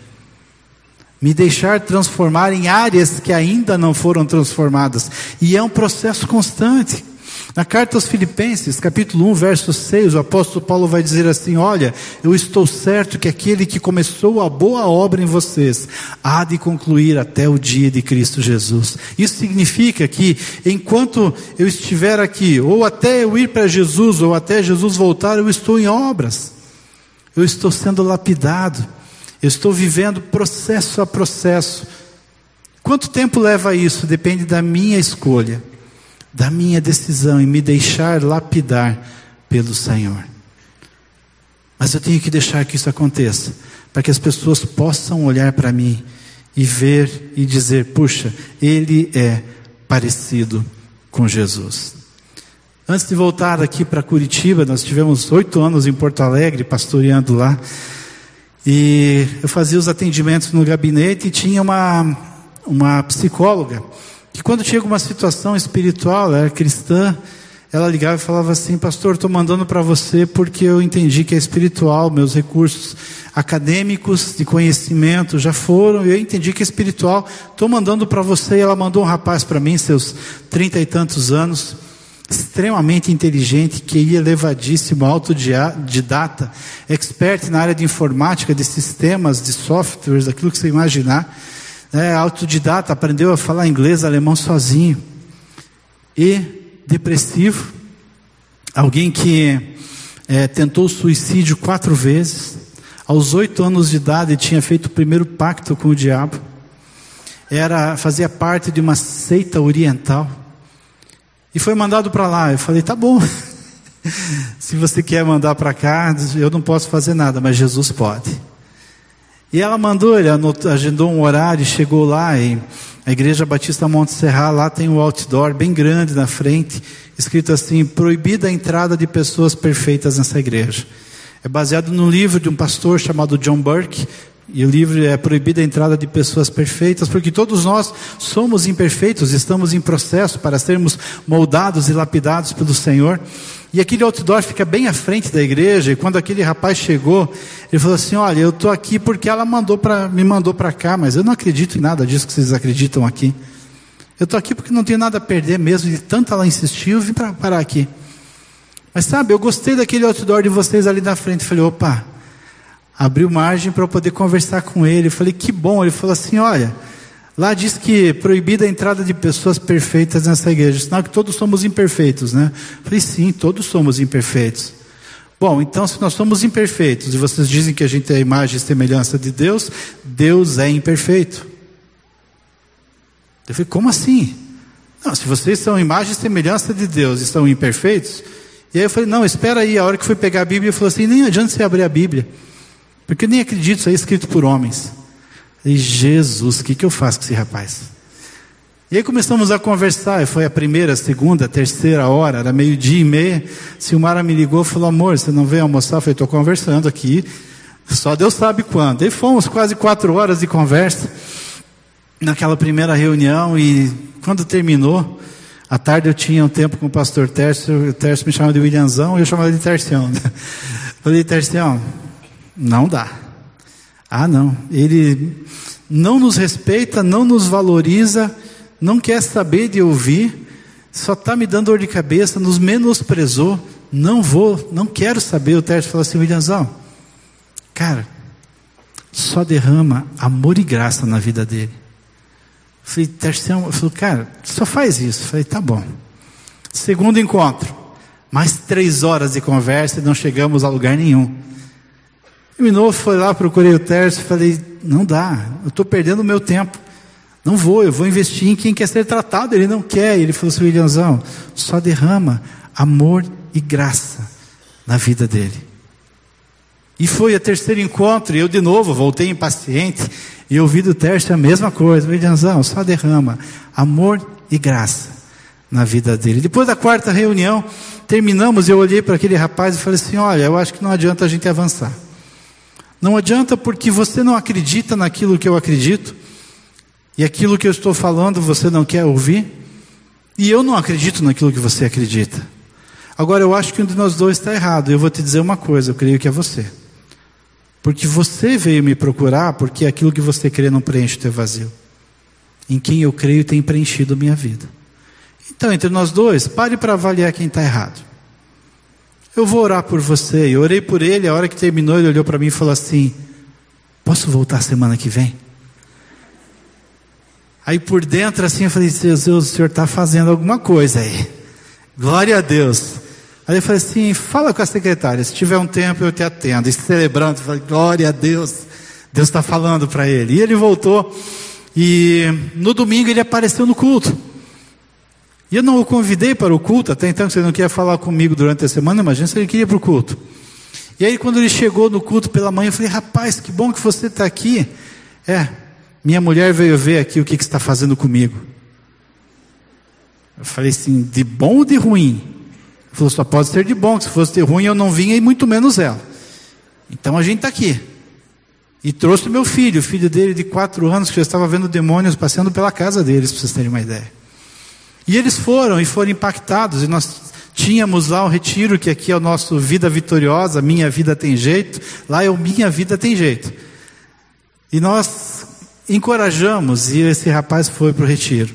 me deixar transformar em áreas que ainda não foram transformadas. E é um processo constante. Na carta aos Filipenses, capítulo 1, verso 6, o apóstolo Paulo vai dizer assim: Olha, eu estou certo que aquele que começou a boa obra em vocês há de concluir até o dia de Cristo Jesus. Isso significa que enquanto eu estiver aqui, ou até eu ir para Jesus, ou até Jesus voltar, eu estou em obras, eu estou sendo lapidado. Eu estou vivendo processo a processo. Quanto tempo leva isso? Depende da minha escolha, da minha decisão em me deixar lapidar pelo Senhor. Mas eu tenho que deixar que isso aconteça, para que as pessoas possam olhar para mim e ver e dizer: puxa, ele é parecido com Jesus. Antes de voltar aqui para Curitiba, nós tivemos oito anos em Porto Alegre, pastoreando lá. E eu fazia os atendimentos no gabinete e tinha uma, uma psicóloga que quando tinha alguma situação espiritual, era cristã, ela ligava e falava assim, pastor, estou mandando para você porque eu entendi que é espiritual, meus recursos acadêmicos de conhecimento já foram, eu entendi que é espiritual, estou mandando para você, e ela mandou um rapaz para mim, seus trinta e tantos anos, extremamente inteligente, que ia elevadíssimo, autodidata, expert na área de informática, de sistemas, de softwares, aquilo que você imaginar. É, autodidata, aprendeu a falar inglês, alemão sozinho. E depressivo, alguém que é, tentou suicídio quatro vezes, aos oito anos de idade tinha feito o primeiro pacto com o diabo, era fazia parte de uma seita oriental, e foi mandado para lá. Eu falei: tá bom. Se você quer mandar para cá, eu não posso fazer nada, mas Jesus pode. E ela mandou, ele agendou um horário, chegou lá e a Igreja Batista Monte Serra, lá tem um outdoor bem grande na frente, escrito assim: proibida a entrada de pessoas perfeitas nessa igreja. É baseado num livro de um pastor chamado John Burke, e o livro é proibida a entrada de pessoas perfeitas, porque todos nós somos imperfeitos, estamos em processo para sermos moldados e lapidados pelo Senhor. E aquele outdoor fica bem à frente da igreja, e quando aquele rapaz chegou, ele falou assim: Olha, eu estou aqui porque ela mandou pra, me mandou para cá, mas eu não acredito em nada disso que vocês acreditam aqui. Eu estou aqui porque não tenho nada a perder mesmo, e tanto ela insistiu, eu vim para parar aqui. Mas sabe, eu gostei daquele outdoor de vocês ali na frente. Falei, opa, abriu margem para eu poder conversar com ele. Eu falei, que bom. Ele falou assim: olha, lá diz que proibida a entrada de pessoas perfeitas nessa igreja. Sinal que todos somos imperfeitos, né? Falei, sim, todos somos imperfeitos. Bom, então se nós somos imperfeitos e vocês dizem que a gente é a imagem e semelhança de Deus, Deus é imperfeito. Eu falei, como assim? Não, se vocês são imagem e semelhança de Deus e são imperfeitos, e aí eu falei, não, espera aí, a hora que fui pegar a Bíblia, eu falei assim, nem adianta você abrir a Bíblia. Porque nem acredito, isso é escrito por homens. E Jesus, o que, que eu faço com esse rapaz? E aí começamos a conversar, foi a primeira, a segunda, a terceira hora, era meio-dia e meia. Silmara me ligou e falou: Amor, você não veio almoçar? Eu falei: Estou conversando aqui, só Deus sabe quando. E fomos quase quatro horas de conversa. naquela primeira reunião e quando terminou, à tarde eu tinha um tempo com o pastor Tércio, o Tércio me chamava de Williamzão e eu chamava de Tercião. Né? Falei, Tercião, não dá. Ah, não. Ele não nos respeita, não nos valoriza, não quer saber de ouvir, só está me dando dor de cabeça, nos menosprezou. Não vou, não quero saber. O Tércio falou assim, Williamzão, cara, só derrama amor e graça na vida dele. Falei, terceiro, eu falei, cara, só faz isso. Falei, tá bom. Segundo encontro, mais três horas de conversa e não chegamos a lugar nenhum. Terminou, foi lá, procurei o Tércio, falei, não dá, eu estou perdendo o meu tempo. Não vou, eu vou investir em quem quer ser tratado, ele não quer. Ele falou assim, Williamzão, só derrama amor e graça na vida dele. E foi o terceiro encontro, e eu de novo voltei impaciente, e ouvi do Tércio a mesma coisa. Williamzão, só derrama amor e graça na vida dele. Depois da quarta reunião, terminamos, eu olhei para aquele rapaz e falei assim: Olha, eu acho que não adianta a gente avançar. Não adianta porque você não acredita naquilo que eu acredito, e aquilo que eu estou falando você não quer ouvir, e eu não acredito naquilo que você acredita. Agora eu acho que um de nós dois está errado, eu vou te dizer uma coisa, eu creio que é você. Porque você veio me procurar, porque aquilo que você crê não preenche o teu vazio. Em quem eu creio tem preenchido a minha vida. Então, entre nós dois, pare para avaliar quem está errado. Eu vou orar por você. Eu orei por ele, a hora que terminou, ele olhou para mim e falou assim: Posso voltar semana que vem? Aí por dentro, assim, eu falei: Deus, o senhor está fazendo alguma coisa aí. Glória a Deus. Aí eu falei assim: fala com a secretária, se tiver um tempo eu te atendo. E celebrando, falei: glória a Deus, Deus está falando para ele. E ele voltou, e no domingo ele apareceu no culto. E eu não o convidei para o culto, até então você não queria falar comigo durante a semana, imagina se ele queria para o culto. E aí quando ele chegou no culto pela manhã, eu falei: rapaz, que bom que você está aqui. É, minha mulher veio ver aqui o que, que está fazendo comigo. Eu falei assim: de bom ou de ruim? Ele falou, só pode ser de bom, se fosse de ruim eu não vinha e muito menos ela. Então a gente está aqui. E trouxe meu filho, o filho dele de quatro anos, que já estava vendo demônios passando pela casa deles, para vocês terem uma ideia. E eles foram e foram impactados, e nós tínhamos lá um retiro, que aqui é o nosso Vida Vitoriosa, Minha Vida Tem Jeito, lá é o Minha Vida Tem Jeito. E nós encorajamos, e esse rapaz foi para o retiro.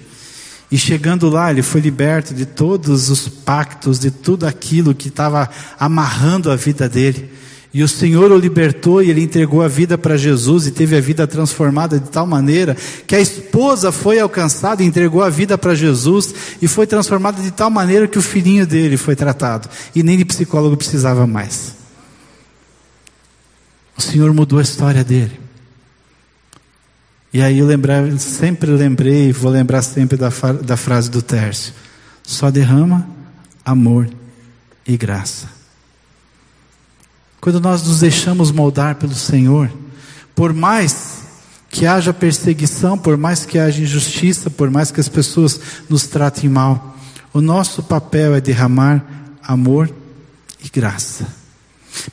E chegando lá, ele foi liberto de todos os pactos, de tudo aquilo que estava amarrando a vida dele. E o Senhor o libertou e ele entregou a vida para Jesus e teve a vida transformada de tal maneira que a esposa foi alcançada e entregou a vida para Jesus e foi transformada de tal maneira que o filhinho dele foi tratado e nem de psicólogo precisava mais. O Senhor mudou a história dele. E aí eu lembrava, sempre lembrei, vou lembrar sempre da, da frase do Tércio: só derrama amor e graça. Quando nós nos deixamos moldar pelo Senhor, por mais que haja perseguição, por mais que haja injustiça, por mais que as pessoas nos tratem mal, o nosso papel é derramar amor e graça.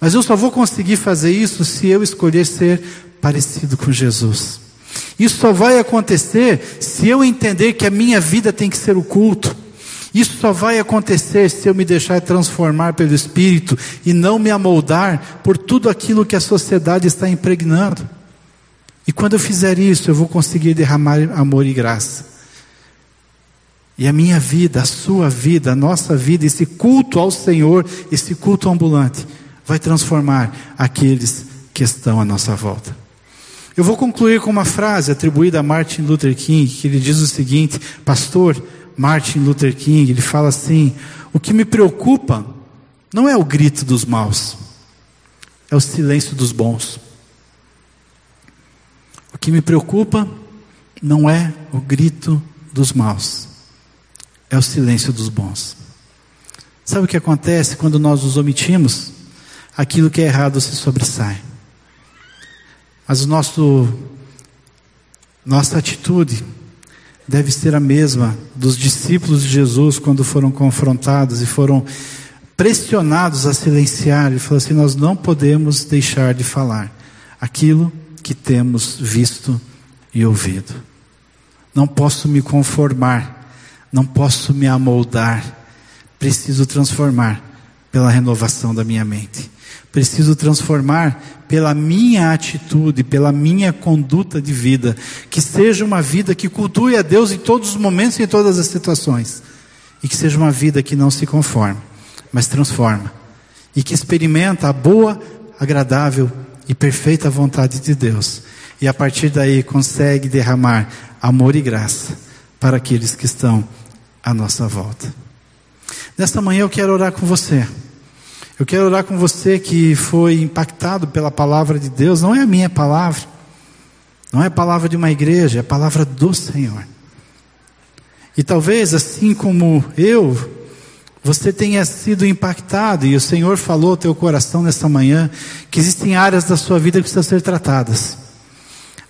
Mas eu só vou conseguir fazer isso se eu escolher ser parecido com Jesus. Isso só vai acontecer se eu entender que a minha vida tem que ser o culto. Isso só vai acontecer se eu me deixar transformar pelo Espírito e não me amoldar por tudo aquilo que a sociedade está impregnando. E quando eu fizer isso, eu vou conseguir derramar amor e graça. E a minha vida, a sua vida, a nossa vida, esse culto ao Senhor, esse culto ambulante, vai transformar aqueles que estão à nossa volta. Eu vou concluir com uma frase atribuída a Martin Luther King, que ele diz o seguinte: Pastor Martin Luther King, ele fala assim: O que me preocupa não é o grito dos maus, é o silêncio dos bons. O que me preocupa não é o grito dos maus, é o silêncio dos bons. Sabe o que acontece quando nós nos omitimos? Aquilo que é errado se sobressai. Mas o nosso nossa atitude deve ser a mesma dos discípulos de Jesus quando foram confrontados e foram pressionados a silenciar. Ele falou assim: Nós não podemos deixar de falar aquilo que temos visto e ouvido. Não posso me conformar, não posso me amoldar. Preciso transformar pela renovação da minha mente. Preciso transformar pela minha atitude, pela minha conduta de vida, que seja uma vida que cultue a Deus em todos os momentos e em todas as situações, e que seja uma vida que não se conforma, mas transforma, e que experimenta a boa, agradável e perfeita vontade de Deus, e a partir daí consegue derramar amor e graça para aqueles que estão à nossa volta. Nesta manhã eu quero orar com você. Eu quero orar com você que foi impactado pela palavra de Deus, não é a minha palavra, não é a palavra de uma igreja, é a palavra do Senhor. E talvez, assim como eu, você tenha sido impactado e o Senhor falou ao teu coração nesta manhã que existem áreas da sua vida que precisam ser tratadas.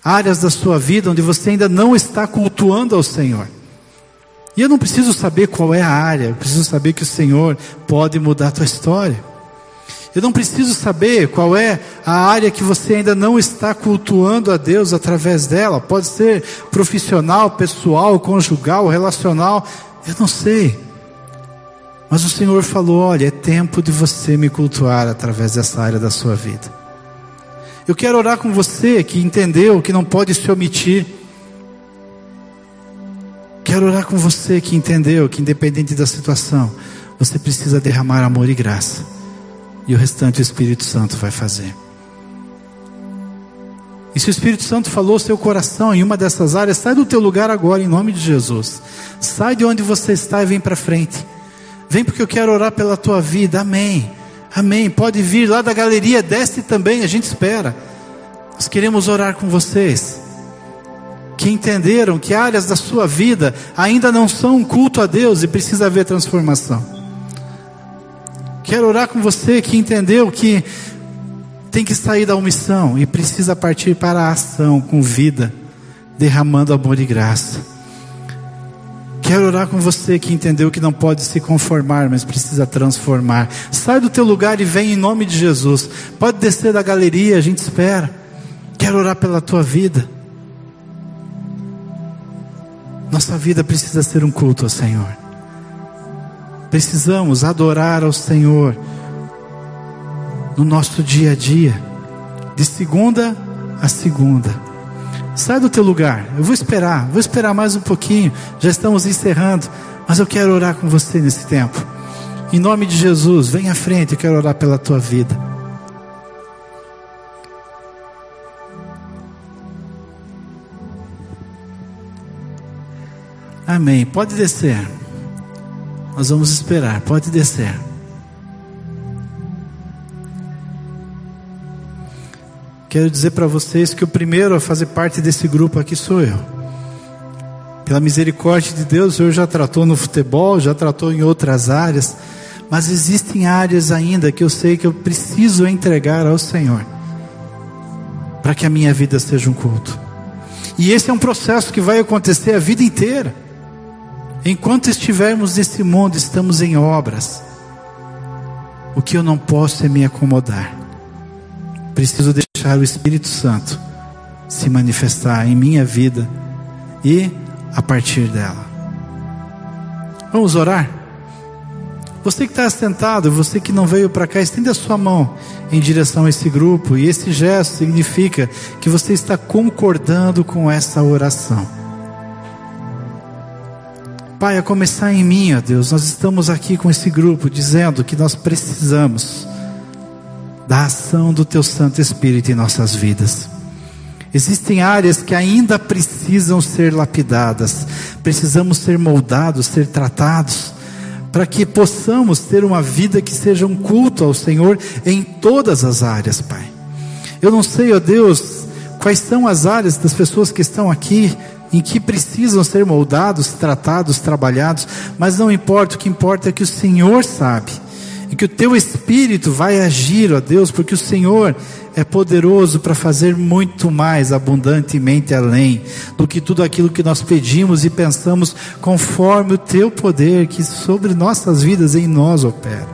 Áreas da sua vida onde você ainda não está cultuando ao Senhor. E eu não preciso saber qual é a área, eu preciso saber que o Senhor pode mudar a tua história. Eu não preciso saber qual é a área que você ainda não está cultuando a Deus através dela. Pode ser profissional, pessoal, conjugal, relacional. Eu não sei. Mas o Senhor falou: olha, é tempo de você me cultuar através dessa área da sua vida. Eu quero orar com você que entendeu que não pode se omitir. Quero orar com você que entendeu que, independente da situação, você precisa derramar amor e graça. E o restante o Espírito Santo vai fazer. E se o Espírito Santo falou seu coração em uma dessas áreas, sai do teu lugar agora, em nome de Jesus. Sai de onde você está e vem para frente. Vem porque eu quero orar pela tua vida. Amém. Amém. Pode vir lá da galeria, desce também, a gente espera. Nós queremos orar com vocês que entenderam que áreas da sua vida ainda não são um culto a Deus e precisa haver transformação. Quero orar com você que entendeu que tem que sair da omissão e precisa partir para a ação com vida, derramando amor e graça. Quero orar com você que entendeu que não pode se conformar, mas precisa transformar. Sai do teu lugar e vem em nome de Jesus. Pode descer da galeria, a gente espera. Quero orar pela tua vida. Nossa vida precisa ser um culto ao Senhor. Precisamos adorar ao Senhor no nosso dia a dia, de segunda a segunda. Sai do teu lugar, eu vou esperar, vou esperar mais um pouquinho, já estamos encerrando, mas eu quero orar com você nesse tempo. Em nome de Jesus, vem à frente, eu quero orar pela tua vida. Amém. Pode descer. Nós vamos esperar. Pode descer. Quero dizer para vocês que o primeiro a fazer parte desse grupo aqui sou eu. Pela misericórdia de Deus, o Senhor já tratou no futebol, já tratou em outras áreas, mas existem áreas ainda que eu sei que eu preciso entregar ao Senhor, para que a minha vida seja um culto. E esse é um processo que vai acontecer a vida inteira. Enquanto estivermos nesse mundo, estamos em obras. O que eu não posso é me acomodar. Preciso deixar o Espírito Santo se manifestar em minha vida e a partir dela. Vamos orar? Você que está sentado, você que não veio para cá, estenda a sua mão em direção a esse grupo, e esse gesto significa que você está concordando com essa oração. Pai, a começar em mim, ó Deus, nós estamos aqui com esse grupo dizendo que nós precisamos da ação do Teu Santo Espírito em nossas vidas. Existem áreas que ainda precisam ser lapidadas, precisamos ser moldados, ser tratados, para que possamos ter uma vida que seja um culto ao Senhor em todas as áreas, Pai. Eu não sei, ó Deus, quais são as áreas das pessoas que estão aqui em que precisam ser moldados, tratados, trabalhados, mas não importa, o que importa é que o Senhor sabe, e que o teu Espírito vai agir, ó Deus, porque o Senhor é poderoso para fazer muito mais abundantemente além do que tudo aquilo que nós pedimos e pensamos, conforme o teu poder que sobre nossas vidas em nós opera.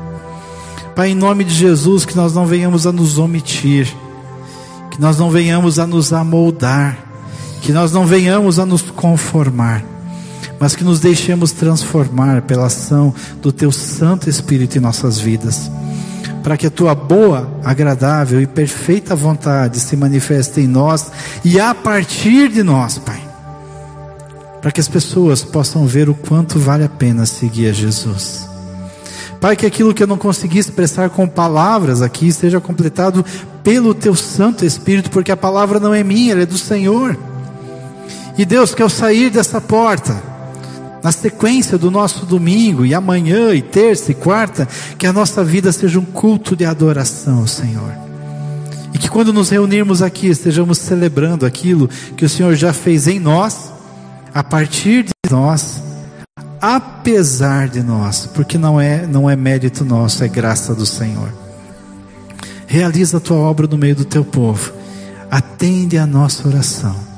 Pai, em nome de Jesus, que nós não venhamos a nos omitir, que nós não venhamos a nos amoldar, Que nós não venhamos a nos conformar, mas que nos deixemos transformar pela ação do Teu Santo Espírito em nossas vidas. Para que a Tua boa, agradável e perfeita vontade se manifeste em nós e a partir de nós, Pai. Para que as pessoas possam ver o quanto vale a pena seguir a Jesus. Pai, que aquilo que eu não consegui expressar com palavras aqui seja completado pelo Teu Santo Espírito, porque a palavra não é minha, ela é do Senhor. E Deus, que ao sair dessa porta, na sequência do nosso domingo, e amanhã, e terça e quarta, que a nossa vida seja um culto de adoração, Senhor. E que quando nos reunirmos aqui, estejamos celebrando aquilo que o Senhor já fez em nós, a partir de nós, apesar de nós, porque não é, não é mérito nosso, é graça do Senhor. Realiza a tua obra no meio do teu povo, atende a nossa oração